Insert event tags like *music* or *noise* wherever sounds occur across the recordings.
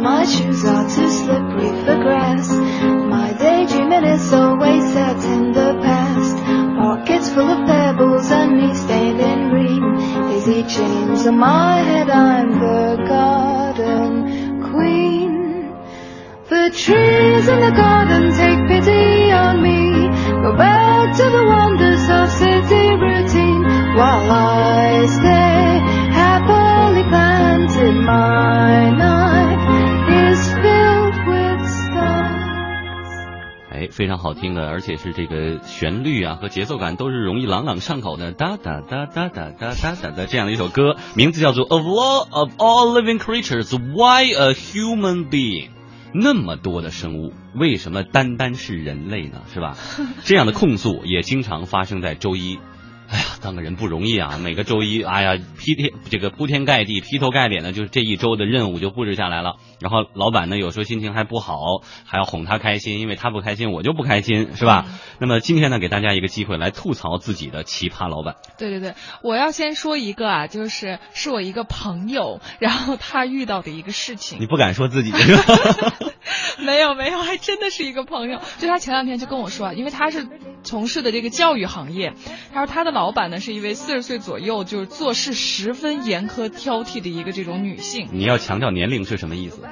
my shoes are too slippery for grass. My daydreaming is always set in the past. Pockets full of pebbles and me stained in green. Daisy chains on my head, I'm the garden queen. The trees in the garden take pity on me. Go back to the wonders of city routine while I stay 非常好听的，而且是这个旋律啊和节奏感都是容易朗朗上口的，哒哒哒哒哒哒哒哒的这样的一首歌，名字叫做《Of All of All Living Creatures, Why a Human Being》。那么多的生物，为什么单单是人类呢？是吧？*laughs* 这样的控诉也经常发生在周一。哎呀，当个人不容易啊！每个周一，哎呀，劈天这个铺天盖地、劈头盖脸的，就是这一周的任务就布置下来了。然后老板呢，有时候心情还不好，还要哄他开心，因为他不开心，我就不开心，是吧？那么今天呢，给大家一个机会来吐槽自己的奇葩老板。对对对，我要先说一个啊，就是是我一个朋友，然后他遇到的一个事情。你不敢说自己？*laughs* 没有没有，还真的是一个朋友。就他前两天就跟我说，因为他是从事的这个教育行业，他说他的老板呢是一位四十岁左右，就是做事十分严苛挑剔的一个这种女性。你要强调年龄是什么意思？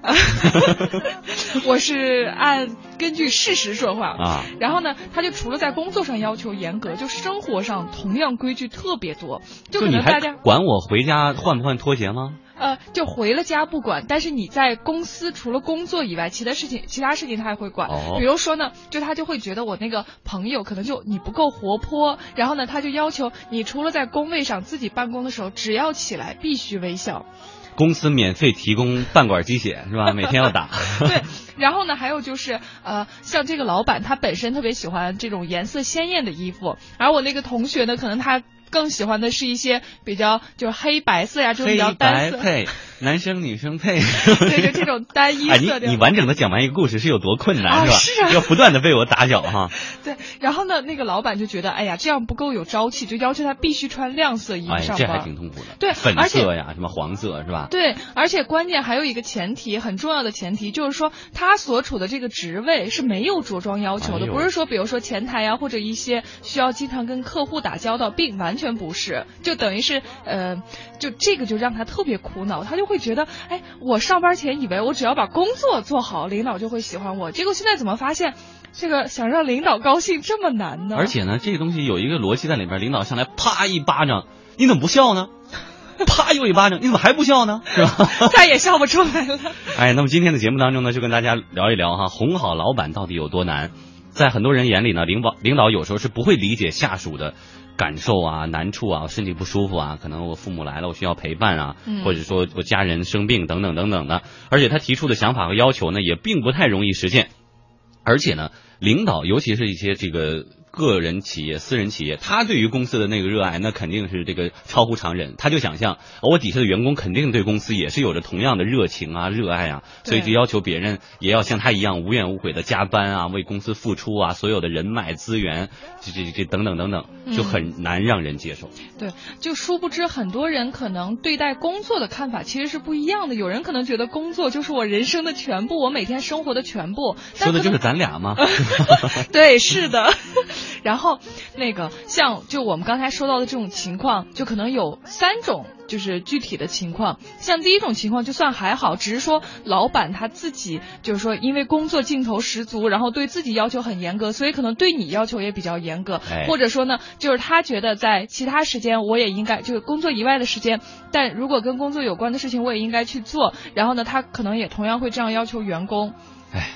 *laughs* 我是按根据事实说话啊。然后呢，他就除了在工作上要求严格，就生活上同样规矩特别多。就可你还能大家管我回家换不换拖鞋吗？呃，就回了家不管，但是你在公司除了工作以外，其他事情其他事情他还会管。哦比如说呢，就他就会觉得我那个朋友可能就你不够活泼，然后呢，他就要求你除了在工位上自己办公的时候，只要起来必须微笑。公司免费提供半管鸡血是吧？每天要打。*laughs* 对，然后呢，还有就是呃，像这个老板他本身特别喜欢这种颜色鲜艳的衣服，而我那个同学呢，可能他更喜欢的是一些比较就是黑白色呀这种比较单色，男生女生配。*laughs* 对，就这种单一哎，色调。你你完整的讲完一个故事是有多困难、是吧？啊是啊要不断的被我打搅哈。*laughs* 对，然后呢，那个老板就觉得，哎呀，这样不够有朝气，就要求他必须穿亮色衣服这还。挺痛苦的。对粉色呀，什么黄色是吧？对，而且关键还有一个前提，很重要的前提就是说，他所处的这个职位是没有着装要求的，哎不是说比如说前台呀、或者一些需要经常跟客户打交道，并完全不是，就等于是呃，就这个就让他特别苦恼，他就会觉得，哎，我上班前以为我只要把工作做好，领导就会喜欢我，结果现在怎么发现，这个想让领导高兴这么难呢？而且呢，这个东西有一个逻辑在里边，领导上来啪一巴掌，你怎么不笑呢？啪又一巴掌，你怎么还不笑呢？是吧？*laughs* 再也笑不出来了。哎，那么今天的节目当中呢，就跟大家聊一聊哈，哄好老板到底有多难。在很多人眼里呢，领导领导有时候是不会理解下属的感受啊、难处啊、身体不舒服啊，可能我父母来了，我需要陪伴啊，嗯或者说我家人生病等等等等的。而且他提出的想法和要求呢，也并不太容易实现。而且呢，领导尤其是一些这个个人企业、私人企业，他对于公司的那个热爱，那肯定是这个超乎常人。他就想象我底下的员工肯定对公司也是有着同样的热情啊、热爱啊，所以就要求别人也要像他一样无怨无悔的加班啊，为公司付出啊，所有的人脉资源，这这这等等等等，就很难让人接受。对，就殊不知很多人可能对待工作的看法其实是不一样的。有人可能觉得工作就是我人生的全部，我每天生活的全部。说的就是咱俩吗？*laughs* 对，是的。然后那个像就我们刚才说到的这种情况，就可能有三种。就是具体的情况，像第一种情况就算还好，只是说老板他自己就是说因为工作劲头十足，然后对自己要求很严格，所以可能对你要求也比较严格，哎或者说呢，就是他觉得在其他时间我也应该就是工作以外的时间，但如果跟工作有关的事情我也应该去做，然后呢，他可能也同样会这样要求员工。哎，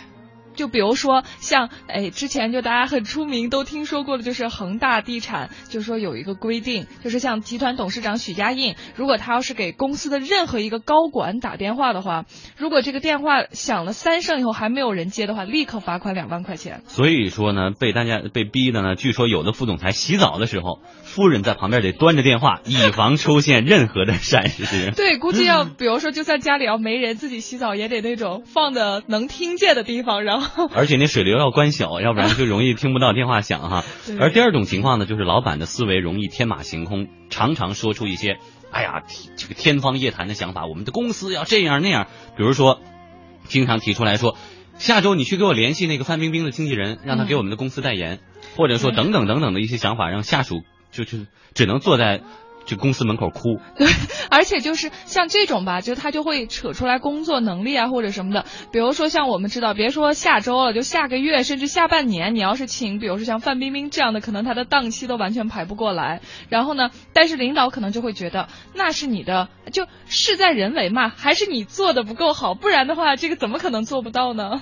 就比如说像哎，之前就大家很出名都听说过的，就是恒大地产，就是说有一个规定，就是像集团董事长许家印，如果他要是给公司的任何一个高管打电话的话，如果这个电话响了三声以后还没有人接的话，立刻罚款两万块钱。所以说呢，被大家被逼的呢，据说有的副总裁洗澡的时候，夫人在旁边得端着电话，以防出现任何的闪失。*laughs* 对，估计要比如说，就算家里要没人，自己洗澡也得那种放的能听见的地方，然后而且那水流要关小，*laughs* 要不然就容易听不到电话响哈。而第二种情况呢，就是老板的思维容易天马行空，常常说出一些，哎呀，这个天方夜谭的想法。我们的公司要这样那样，比如说经常提出来说，下周你去给我联系那个范冰冰的经纪人，让他给我们的公司代言，或者说等等等等的一些想法，让下属就就只能坐在这公司门口哭。*laughs* 对，而且就是像这种吧，就他就会扯出来工作能力啊或者什么的。比如说像我们知道，别说下周了，就下个月甚至下半年，你要是请，比如说像范冰冰这样的，可能他的档期都完全排不过来。然后呢，但是领导可能就会觉得那是你的，就事在人为嘛，还是你做的不够好，不然的话，这个怎么可能做不到呢？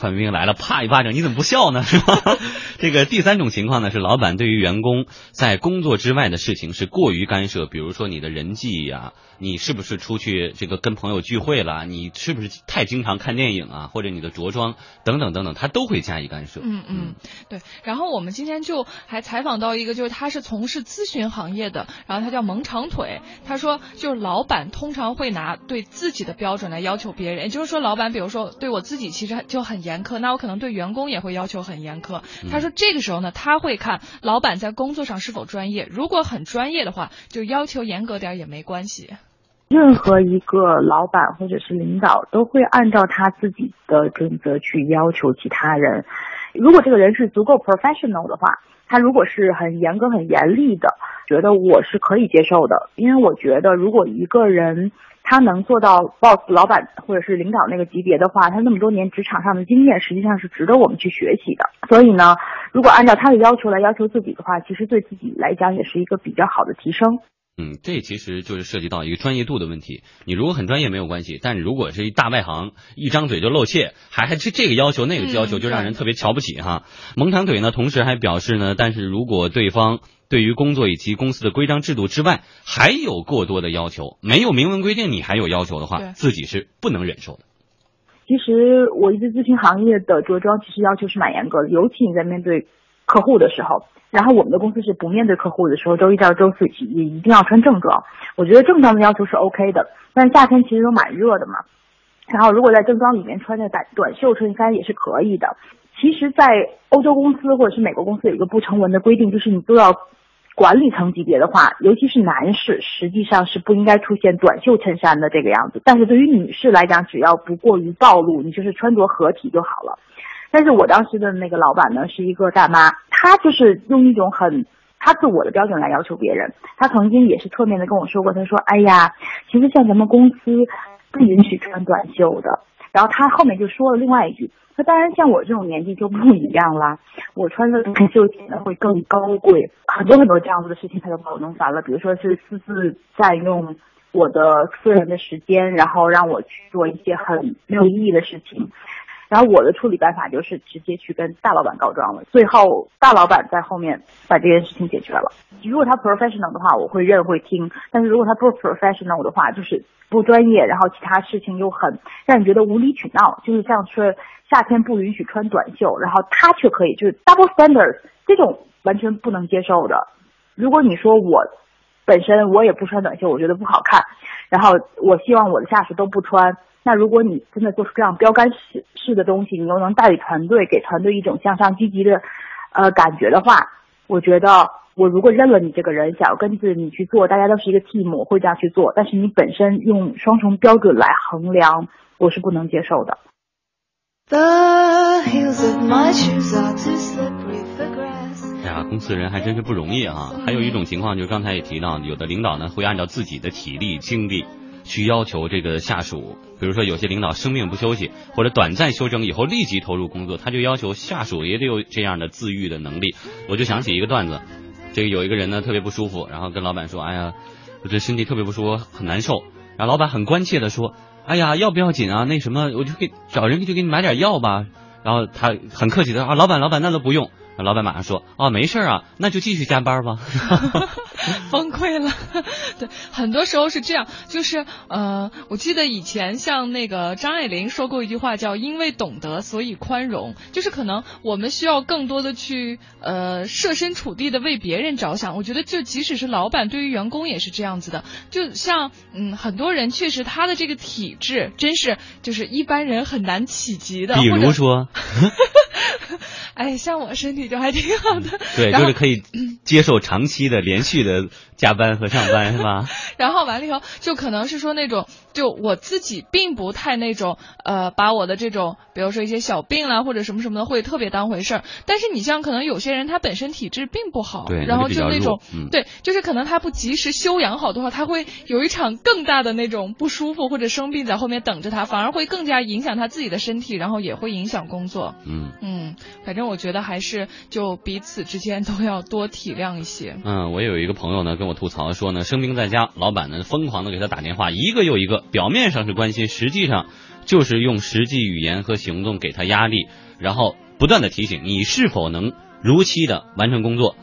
范冰冰来了，啪一巴掌，你怎么不笑呢？*laughs* 是吧？这个第三种情况呢，是老板对于员工在工作之外的事情是过于干涉，比如说你的人际呀、你是不是出去这个跟朋友聚会了，你是不是太经常看电影啊，或者你的着装等等等等，他都会加以干涉。嗯嗯，对。然后我们今天就还采访到一个，就是他是从事咨询行业的，然后他叫萌长腿。他说，就是老板通常会拿对自己的标准来要求别人，也就是说，老板比如说对我自己其实就很严苛，那我可能对员工也会要求很严苛。他说这个时候呢，他会看老板在工作上是否专业，如果很专业的话，就要求严格点也没关系。任何一个老板或者是领导都会按照他自己的准则去要求其他人。如果这个人是足够 professional 的话，他如果是很严格、很严厉的，觉得我是可以接受的。因为我觉得，如果一个人他能做到 boss 老板或者是领导那个级别的话，他那么多年职场上的经验，实际上是值得我们去学习的。所以呢，如果按照他的要求来要求自己的话，其实对自己来讲也是一个比较好的提升。嗯，这其实就是涉及到一个专业度的问题。你如果很专业没有关系，但是如果是一大外行，一张嘴就露怯，还还这这个要求那个要求，嗯就让人特别瞧不起哈。蒙长腿呢，同时还表示呢，但是如果对方对于工作以及公司的规章制度之外还有过多的要求，没有明文规定你还有要求的话，自己是不能忍受的。其实我一直咨询行业的着装其实要求是蛮严格的，尤其你在面对客户的时候。然后我们的公司是不面对客户的时候，周一到周四也一定要穿正装。我觉得正装的要求是 OK 的，但是夏天其实都蛮热的嘛。然后如果在正装里面穿着短短袖衬衫也是可以的。其实，在欧洲公司或者是美国公司有一个不成文的规定，就是你做到管理层级别的话，尤其是男士，实际上是不应该出现短袖衬衫的这个样子。但是对于女士来讲，只要不过于暴露，你就是穿着合体就好了。但是我当时的那个老板呢，是一个大妈，她就是用一种很她自我的标准来要求别人。她曾经也是侧面的跟我说过，她说：“哎呀，其实像咱们公司不允许穿短袖的。”然后他后面就说了另外一句：“那当然，像我这种年纪就不一样啦，我穿的短袖显得会更高贵。”很多很多这样子的事情，他就把我弄烦了。比如说是私自占用我的私人的时间，然后让我去做一些很没有意义的事情。然后我的处理办法就是直接去跟大老板告状了，最后大老板在后面把这件事情解决了。如果他 professional 的话，我会认会听；但是如果他不 professional 的话，就是不专业，然后其他事情又很让你觉得无理取闹，就是像是夏天不允许穿短袖，然后他却可以，就是 double standards 这种完全不能接受的。如果你说我本身我也不穿短袖，我觉得不好看，然后我希望我的下属都不穿。那如果你真的做出这样标杆式式的东西，你又能带领团队，给团队一种向上积极的呃感觉的话，我觉得我如果认了你这个人，想要跟着你去做，大家都是一个 team，我会这样去做。但是你本身用双重标准来衡量，我是不能接受的。The heels of my shoes are too slippery for grass. 哎呀，公司人还真是不容易啊！还有一种情况，就是刚才也提到，有的领导呢会按照自己的体力、精力去要求这个下属。比如说，有些领导生病不休息，或者短暂休整以后立即投入工作，他就要求下属也得有这样的自愈的能力。我就想起一个段子，这个有一个人呢特别不舒服，然后跟老板说：“哎呀，我这身体特别不舒服，很难受。”然后老板很关切的说：“哎呀，要不要紧啊？那什么，我就给找人就给你买点药吧。”然后他很客气的啊，老板，老板那都不用。老板马上说：“哦，没事啊，那就继续加班吧。*laughs* *laughs* 崩溃了。*laughs* 对，很多时候是这样，就是呃，我记得以前像那个张爱玲说过一句话，叫“因为懂得，所以宽容”，就是可能我们需要更多的去呃设身处地的为别人着想。我觉得，就即使是老板对于员工也是这样子的。就像嗯，很多人确实他的这个体质真是就是一般人很难企及的。比，如说，*laughs* 哎，像我身体就还挺好的。对，就是可以接受长期的连续的加班和上班，是吧？*laughs* 然后完了以后，就可能是说那种就我自己并不太那种呃，把我的这种，比如说一些小病啦或者什么什么的，会特别当回事儿。但是你像可能有些人他本身体质并不好，对然后就那种、嗯对，就是可能他不及时休养好的话，他会有一场更大的那种不舒服或者生病在后面等着他，反而会更加影响他自己的身体，然后也会影响工作。嗯。嗯，反正我觉得还是就彼此之间都要多体谅一些。嗯，我有一个朋友呢跟我吐槽说呢，生病在家，老板呢疯狂的给他打电话，一个又一个，表面上是关心，实际上就是用实际语言和行动给他压力，然后不断的提醒你是否能如期的完成工作。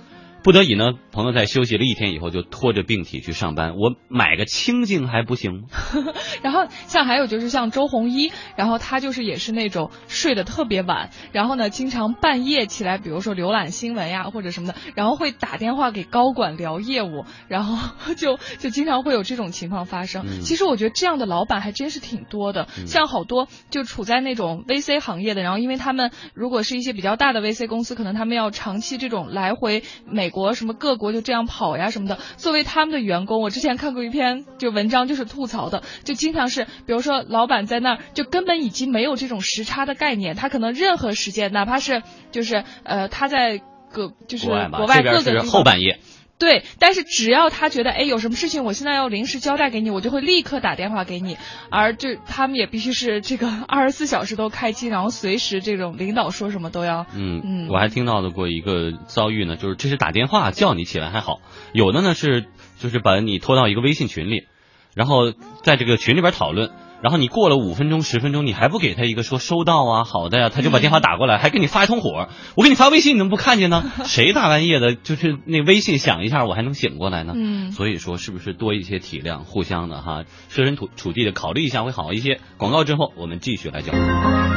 不得已呢，朋友在休息了一天以后，就拖着病体去上班。我买个清净还不行吗？*laughs* 然后像还有就是像周鸿祎，然后他就是也是那种睡得特别晚，然后呢经常半夜起来，比如说浏览新闻呀或者什么的，然后会打电话给高管聊业务，然后 *laughs* 就就经常会有这种情况发生。嗯其实我觉得这样的老板还真是挺多的，嗯像好多就处在那种 VC 行业的，然后因为他们如果是一些比较大的 VC 公司，可能他们要长期这种来回美国什么各国就这样跑呀什么的。作为他们的员工，我之前看过一篇就文章，就是吐槽的，就经常是比如说老板在那儿就根本已经没有这种时差的概念，他可能任何时间，哪怕是就是呃他在各就是国外各个后半夜。对，但是只要他觉得，哎，有什么事情我现在要临时交代给你，我就会立刻打电话给你。而这他们也必须是这个 *laughs* 二十四小时都开机，然后随时这种领导说什么都要。嗯嗯我还听到的过一个遭遇呢，就是这是打电话叫你起来还好，有的呢是就是把你拖到一个微信群里，然后在这个群里边讨论，然后你过了五分钟十分钟，你还不给他一个说收到啊好的呀，他就把电话打过来，还给你发一通火。我给你发微信，你怎么不看见呢？*laughs* 谁大半夜的，就是那微信响一下，我还能醒过来呢？嗯所以说是不是多一些体谅，互相的哈，设身处处地的考虑一下会好一些。广告之后，我们继续来讲。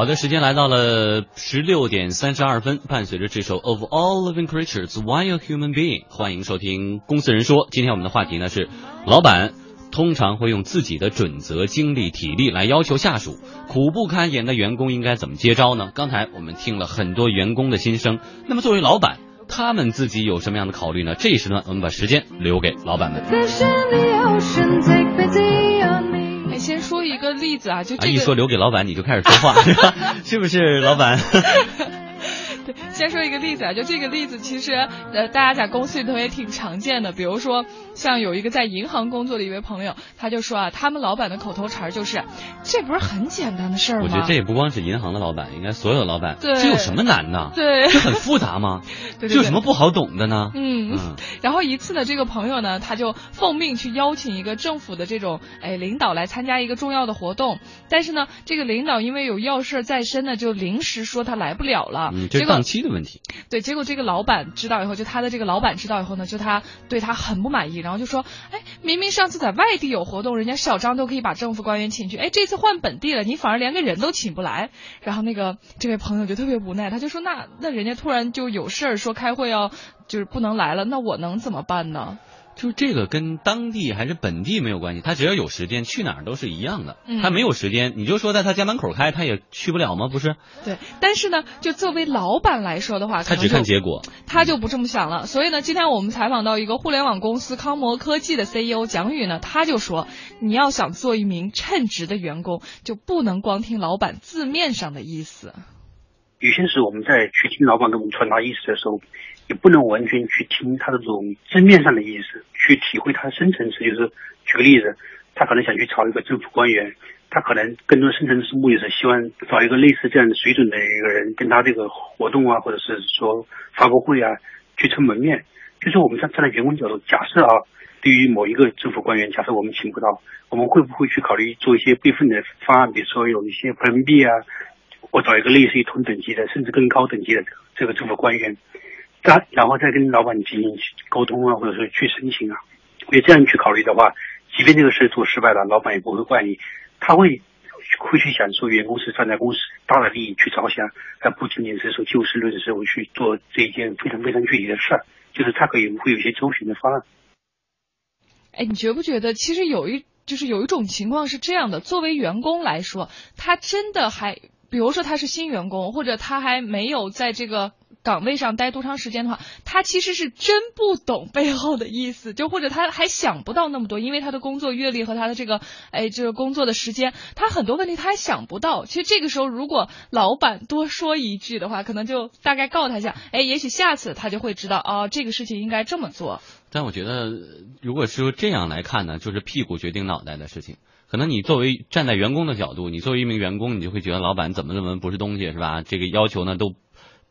好的，时间来到了十六点三十二分，伴随着这首《Of All Living Creatures, Why a Human Being》，欢迎收听《公司人说》。今天我们的话题呢是，老板通常会用自己的准则、精力、体力来要求下属，苦不堪言的员工应该怎么接招呢？刚才我们听了很多员工的心声，那么作为老板，他们自己有什么样的考虑呢？这一时段我们把时间留给老板们。先说一个例子啊，就啊，这个。一说留给老板，你就开始说话？*laughs* 是不是，老板？*laughs* 对，先说一个例子啊，就这个例子，其实呃，大家在公司里头也挺常见的。比如说，像有一个在银行工作的一位朋友，他就说啊，他们老板的口头禅就是：“这不是很简单的事儿吗？”我觉得这也不光是银行的老板，应该所有老板，对这有什么难的？对这很复杂吗？*laughs* 对有什么不好懂的呢？嗯，嗯然后一次呢，这个朋友呢，他就奉命去邀请一个政府的这种哎领导来参加一个重要的活动，但是呢，这个领导因为有要事在身呢，就临时说他来不了了。嗯，这结果是档期的问题。对，结果这个老板知道以后，就他的这个老板知道以后呢，就他对他很不满意，然后就说，哎，明明上次在外地有活动，人家小张都可以把政府官员请去，哎，这次换本地了，你反而连个人都请不来。然后那个这位朋友就特别无奈，他就说，那那人家突然就有事儿说开会要就是不能来了，那我能怎么办呢？就这个跟当地还是本地没有关系，他只要有时间去哪儿都是一样的。嗯他没有时间，你就说在他家门口开，他也去不了吗？不是，对，但是呢，就作为老板来说的话，他只看结果。他就不这么想了。所以呢，今天我们采访到一个互联网公司康摩科技的 CEO 蒋宇呢，他就说，你要想做一名称职的员工，就不能光听老板字面上的意思。有些时候我们在去听老板给我们传达意思的时候，也不能完全去听他的这种字面上的意思，去体会他的深层次。就是举个例子，他可能想去找一个政府官员，他可能更多深层次目的是希望找一个类似这样的水准的一个人，跟他这个活动啊，或者是说发布会啊，去撑门面。就是我们站站在员工角度，假设啊，对于某一个政府官员，假设我们请不到，我们会不会去考虑做一些备份的方案，比如说有一些 Plan B 啊，我找一个类似于同等级的，甚至更高等级的这个政府官员，再然后再跟老板进行沟通啊，或者说去申请啊。因为这样去考虑的话，即便这个事做失败了，老板也不会怪你，他会会去想说员工是站在公司大的利益去着想，而不仅仅是说就事论事，我去做这一件非常非常具体的事儿，就是他可以会有一些周旋的方案。哎，你觉不觉得其实有一就是有一种情况是这样的，作为员工来说，他真的还，比如说他是新员工，或者他还没有在这个。岗位上待多长时间的话，他其实是真不懂背后的意思，*laughs* 就或者他还想不到那么多，因为他的工作阅历和他的这个，哎，这个工作的时间，他很多问题他还想不到。其实这个时候，如果老板多说一句的话，可能就大概告他一下，哎，也许下次他就会知道，哦，这个事情应该这么做。但我觉得，如果说这样来看呢，就是屁股决定脑袋的事情。可能你作为站在员工的角度，你作为一名员工，你就会觉得老板怎么怎么不是东西，是吧？这个要求呢都。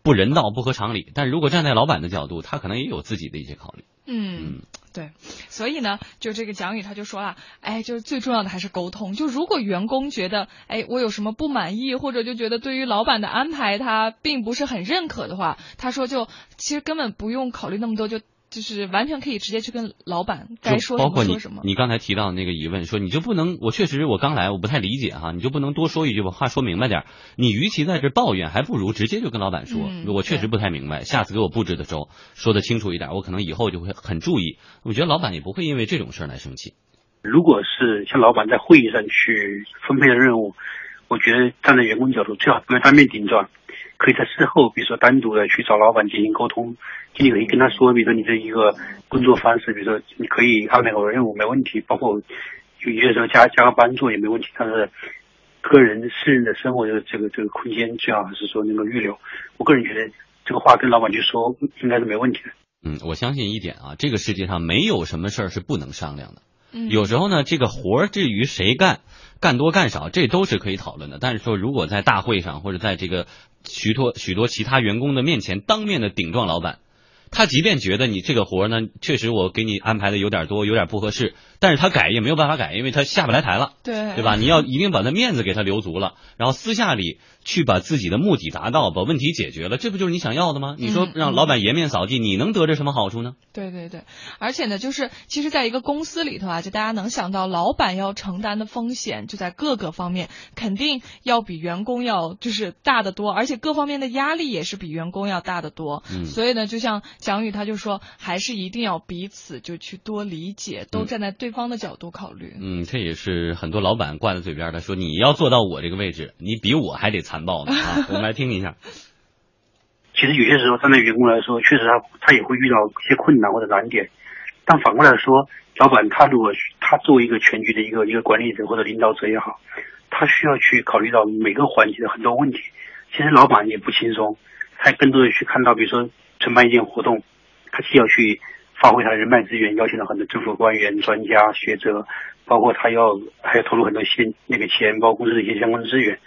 不人道、不合常理，但如果站在老板的角度，他可能也有自己的一些考虑。嗯，对，所以呢，就这个蒋宇他就说了，哎，就是最重要的还是沟通。就如果员工觉得，哎，我有什么不满意，或者就觉得对于老板的安排他并不是很认可的话，他说就其实根本不用考虑那么多，就。就是完全可以直接去跟老板该说什么说什么。你刚才提到那个疑问，说你就不能，我确实我刚来，我不太理解哈，你就不能多说一句把话说明白点。你与其在这抱怨，还不如直接就跟老板说，我确实不太明白，下次给我布置的时候说的清楚一点，我可能以后就会很注意。我觉得老板也不会因为这种事儿来生气。如果是像老板在会议上去分配的任务，我觉得站在员工角度，最好不要当面顶撞。可以在事后，比如说单独的去找老板进行沟通，经理可以跟他说，比如说你的一个工作方式，比如说你可以安排我任务没问题，包括有些时候加加个班做也没问题，但是个人私人的生活的这个这个空间最好还是说能够预留。我个人觉得这个话跟老板去说应该是没问题的。嗯，我相信一点啊，这个世界上没有什么事儿是不能商量的。有时候呢，这个活儿至于谁干，干多干少，这都是可以讨论的。但是说，如果在大会上或者在这个许多许多其他员工的面前当面的顶撞老板，他即便觉得你这个活儿呢，确实我给你安排的有点多，有点不合适。但是他改也没有办法改，因为他下不来台了，对对吧？你要一定把他面子给他留足了，然后私下里去把自己的目的达到，把问题解决了，这不就是你想要的吗？你说让老板颜面扫地，你能得着什么好处呢？对对对，而且呢，就是其实在一个公司里头啊，就大家能想到，老板要承担的风险就在各个方面肯定要比员工要就是大得多，而且各方面的压力也是比员工要大得多。嗯，所以呢，就像蒋宇他就说，还是一定要彼此就去多理解，都站在对。方的角度考虑，嗯，这也是很多老板挂在嘴边的，说你要做到我这个位置，你比我还得残暴的啊！*laughs* 我们来听一下。其实有些时候站在员工来说，确实他他也会遇到一些困难或者难点，但反过来说，老板他如果他作为一个全局的一个一个管理者或者领导者也好，他需要去考虑到每个环节的很多问题。其实老板也不轻松，他更多的去看到，比如说承办一件活动，他既要去。发挥他的人脉资源，邀请了很多政府官员、专家学者，包括他要还要投入很多钱，那个钱，包括公司的一些相关资源。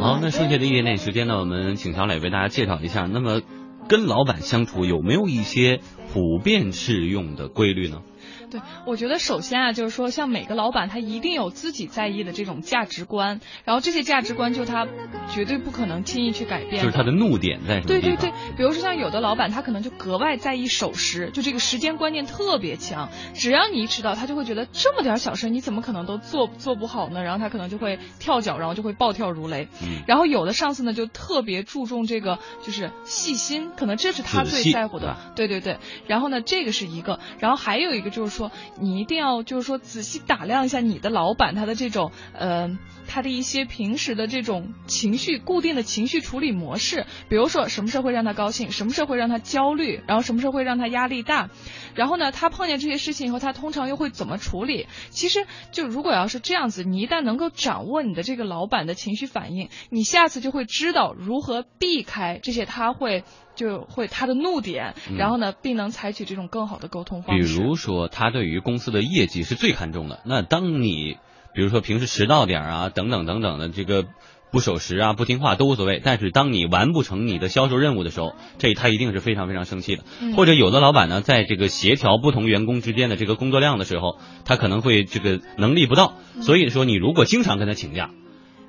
好，那剩下的一点点时间呢，我们请小磊为大家介绍一下，那么跟老板相处有没有一些普遍适用的规律呢？对，我觉得首先啊，就是说，像每个老板他一定有自己在意的这种价值观，然后这些价值观就他绝对不可能轻易去改变。就是他的怒点在什么对对对，比如说像有的老板，他可能就格外在意守时，就这个时间观念特别强，只要你一迟到，他就会觉得这么点小事你怎么可能都做做不好呢？然后他可能就会跳脚，然后就会暴跳如雷。嗯。然后有的上司呢，就特别注重这个就是细心，可能这是他最在乎的。对对对。然后呢，这个是一个，然后还有一个就是说。你一定要就是说仔细打量一下你的老板他的这种呃他的一些平时的这种情绪固定的情绪处理模式，比如说什么事会让他高兴，什么事会让他焦虑，然后什么事会让他压力大，然后呢他碰见这些事情以后他通常又会怎么处理？其实就如果要是这样子，你一旦能够掌握你的这个老板的情绪反应，你下次就会知道如何避开这些他会。就会他的怒点，然后呢，并能采取这种更好的沟通方式。比如说，他对于公司的业绩是最看重的。那当你，比如说平时迟到点啊，等等等等的这个不守时啊、不听话都无所谓。但是当你完不成你的销售任务的时候，这他一定是非常非常生气的。或者有的老板呢，在这个协调不同员工之间的这个工作量的时候，他可能会这个能力不到。所以说，你如果经常跟他请假，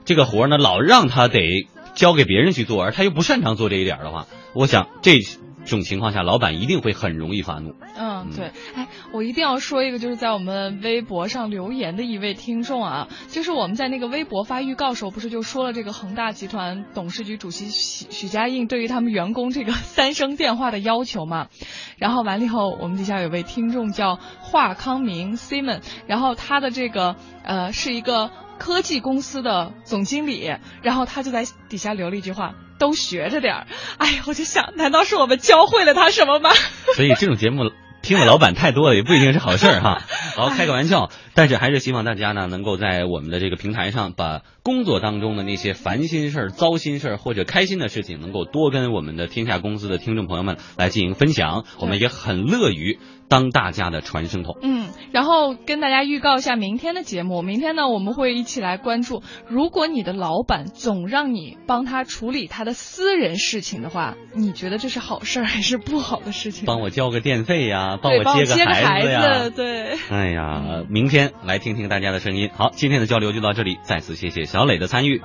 这个活呢老让他得交给别人去做，而他又不擅长做这一点的话。我想这种情况下，老板一定会很容易发怒。嗯。嗯，对，哎，我一定要说一个，就是在我们微博上留言的一位听众啊，就是我们在那个微博发预告时候，不是就说了这个恒大集团董事局主席许许家印对于他们员工这个 *laughs* 三声电话的要求嘛？然后完了以后，我们底下有位听众叫华康明 Simon，然后他的这个呃是一个科技公司的总经理，然后他就在底下留了一句话。都学着点儿，哎呀，我就想，难道是我们教会了他什么吗？*laughs* 所以这种节目听的老板太多了，也不一定是好事儿哈。*laughs* 好，开个玩笑，但是还是希望大家呢，能够在我们的这个平台上，把工作当中的那些烦心事儿、糟心事儿或者开心的事情，能够多跟我们的天下公司的听众朋友们来进行分享。我们也很乐于。当大家的传声筒。嗯，然后跟大家预告一下明天的节目。明天呢，我们会一起来关注，如果你的老板总让你帮他处理他的私人事情的话，你觉得这是好事还是不好的事情？帮我交个电费呀，帮我接个孩子呀，对。哎呀，明天来听听大家的声音。好，今天的交流就到这里，再次谢谢小磊的参与。